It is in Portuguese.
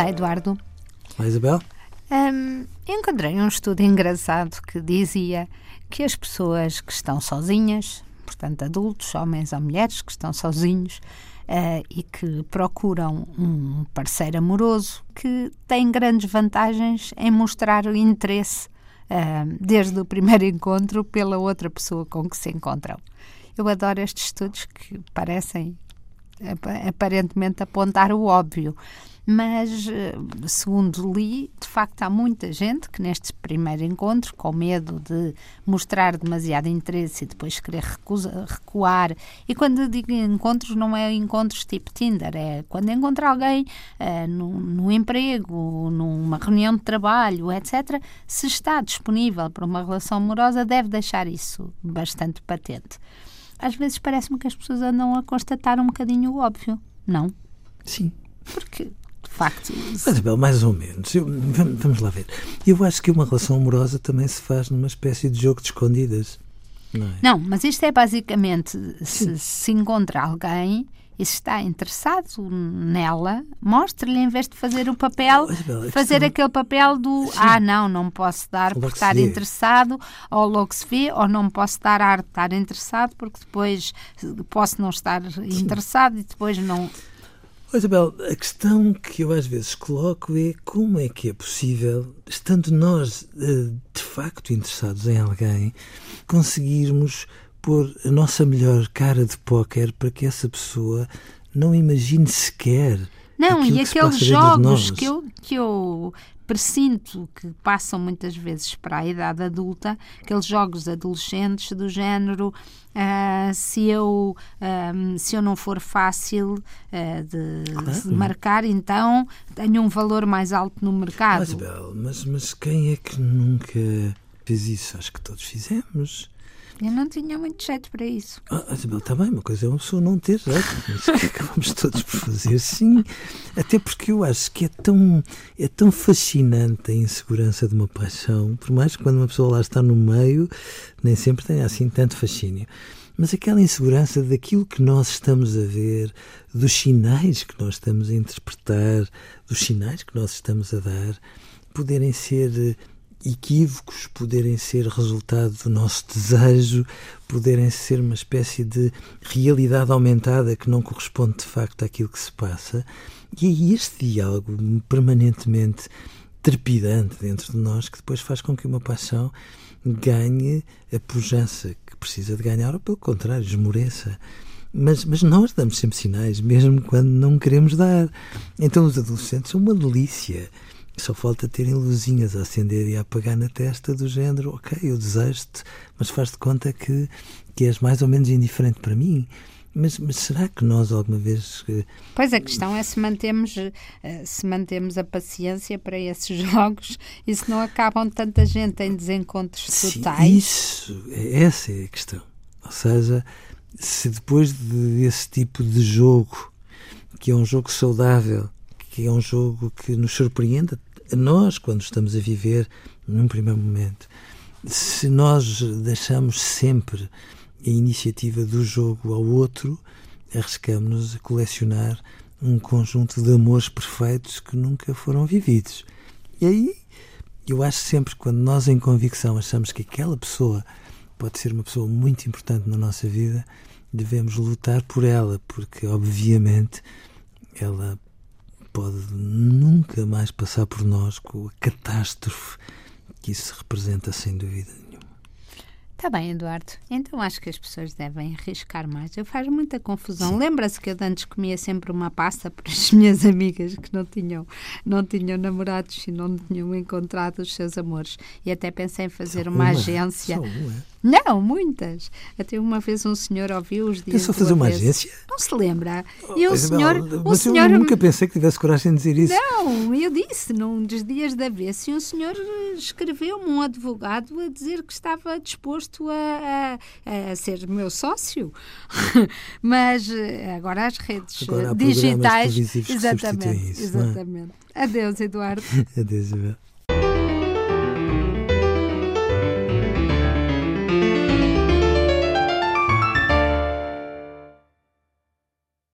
Olá, Eduardo. Olá, Isabel. Um, encontrei um estudo engraçado que dizia que as pessoas que estão sozinhas, portanto, adultos, homens ou mulheres que estão sozinhos uh, e que procuram um parceiro amoroso, que têm grandes vantagens em mostrar o interesse uh, desde o primeiro encontro pela outra pessoa com que se encontram. Eu adoro estes estudos que parecem aparentemente apontar o óbvio. Mas, eh, segundo li, de facto há muita gente que neste primeiro encontro, com medo de mostrar demasiado interesse e depois querer recusa, recuar, e quando digo encontros, não é encontros tipo Tinder, é quando encontra alguém uh, no, no emprego, numa reunião de trabalho, etc., se está disponível para uma relação amorosa, deve deixar isso bastante patente às vezes parece-me que as pessoas andam a constatar um bocadinho o óbvio, não? Sim. Porque, facto. Mas, Bel, mais ou menos. Eu, vamos, lá ver. Eu acho que uma relação amorosa também se faz numa espécie de jogo de escondidas. Não, é? não mas isto é basicamente se, se encontra alguém e se está interessado nela, mostre-lhe em vez de fazer o papel, fazer questão... aquele papel do Sim. ah, não, não posso dar por estar interessado, ou logo se vê, ou não posso dar arte de estar interessado, porque depois posso não estar Sim. interessado e depois não. Oh, Isabel, a questão que eu às vezes coloco é como é que é possível, estando nós eh, de facto interessados em alguém, conseguirmos pôr a nossa melhor cara de póquer para que essa pessoa não imagine sequer. Não, e aqueles jogos que eu, que eu presinto que passam muitas vezes para a idade adulta, aqueles jogos adolescentes do género uh, se, eu, um, se eu não for fácil uh, de, claro. de, marcar, então tenho um valor mais alto no mercado. Mas, Bel, mas, mas quem é que nunca fez isso? Acho que todos fizemos. Eu não tinha muito jeito para isso. Ah, Isabel, está bem, uma coisa é uma pessoa não ter jeito, mas que acabamos todos por fazer, sim. Até porque eu acho que é tão, é tão fascinante a insegurança de uma paixão, por mais que quando uma pessoa lá está no meio, nem sempre tenha assim tanto fascínio. Mas aquela insegurança daquilo que nós estamos a ver, dos sinais que nós estamos a interpretar, dos sinais que nós estamos a dar, poderem ser equívocos poderem ser resultado do nosso desejo, poderem ser uma espécie de realidade aumentada que não corresponde de facto àquilo que se passa. E este diálogo permanentemente trepidante dentro de nós que depois faz com que uma paixão ganhe a pujança que precisa de ganhar, ou pelo contrário, esmoreça. Mas, mas nós damos sempre sinais, mesmo quando não queremos dar. Então os adolescentes são uma delícia só falta terem luzinhas a acender e a apagar na testa do género, ok, eu desejo-te, mas faz de conta que, que és mais ou menos indiferente para mim. Mas, mas, será que nós alguma vez. Pois a questão é se mantemos, eh, se mantemos a paciência para esses jogos e se não acabam tanta gente em desencontros Sim, totais. Isso, é, essa é a questão. Ou seja, se depois desse tipo de jogo, que é um jogo saudável, que é um jogo que nos surpreende nós, quando estamos a viver num primeiro momento, se nós deixamos sempre a iniciativa do jogo ao outro, arriscamos-nos a colecionar um conjunto de amores perfeitos que nunca foram vividos. E aí, eu acho sempre que quando nós, em convicção, achamos que aquela pessoa pode ser uma pessoa muito importante na nossa vida, devemos lutar por ela, porque, obviamente, ela pode nunca mais passar por nós com a catástrofe que isso representa, sem dúvida nenhuma. Está bem, Eduardo. Então acho que as pessoas devem arriscar mais. Eu faz muita confusão. Lembra-se que eu antes comia sempre uma pasta para as minhas amigas que não tinham, não tinham namorados e não tinham encontrado os seus amores. E até pensei em fazer uma, uma agência. Só uma. Não, muitas. Até uma vez um senhor ouviu os dias. Pensou fazer uma agência? Não se lembra. E o senhor. Mas o senhor... eu nunca pensei que tivesse coragem de dizer isso. Não, eu disse num dos dias da vez. E um senhor escreveu-me um advogado a dizer que estava disposto a, a, a ser meu sócio. Mas eh, agora as redes agora digitais. Exatamente. Isso, exatamente. É? Adeus, Eduardo. Adeus, Isabel.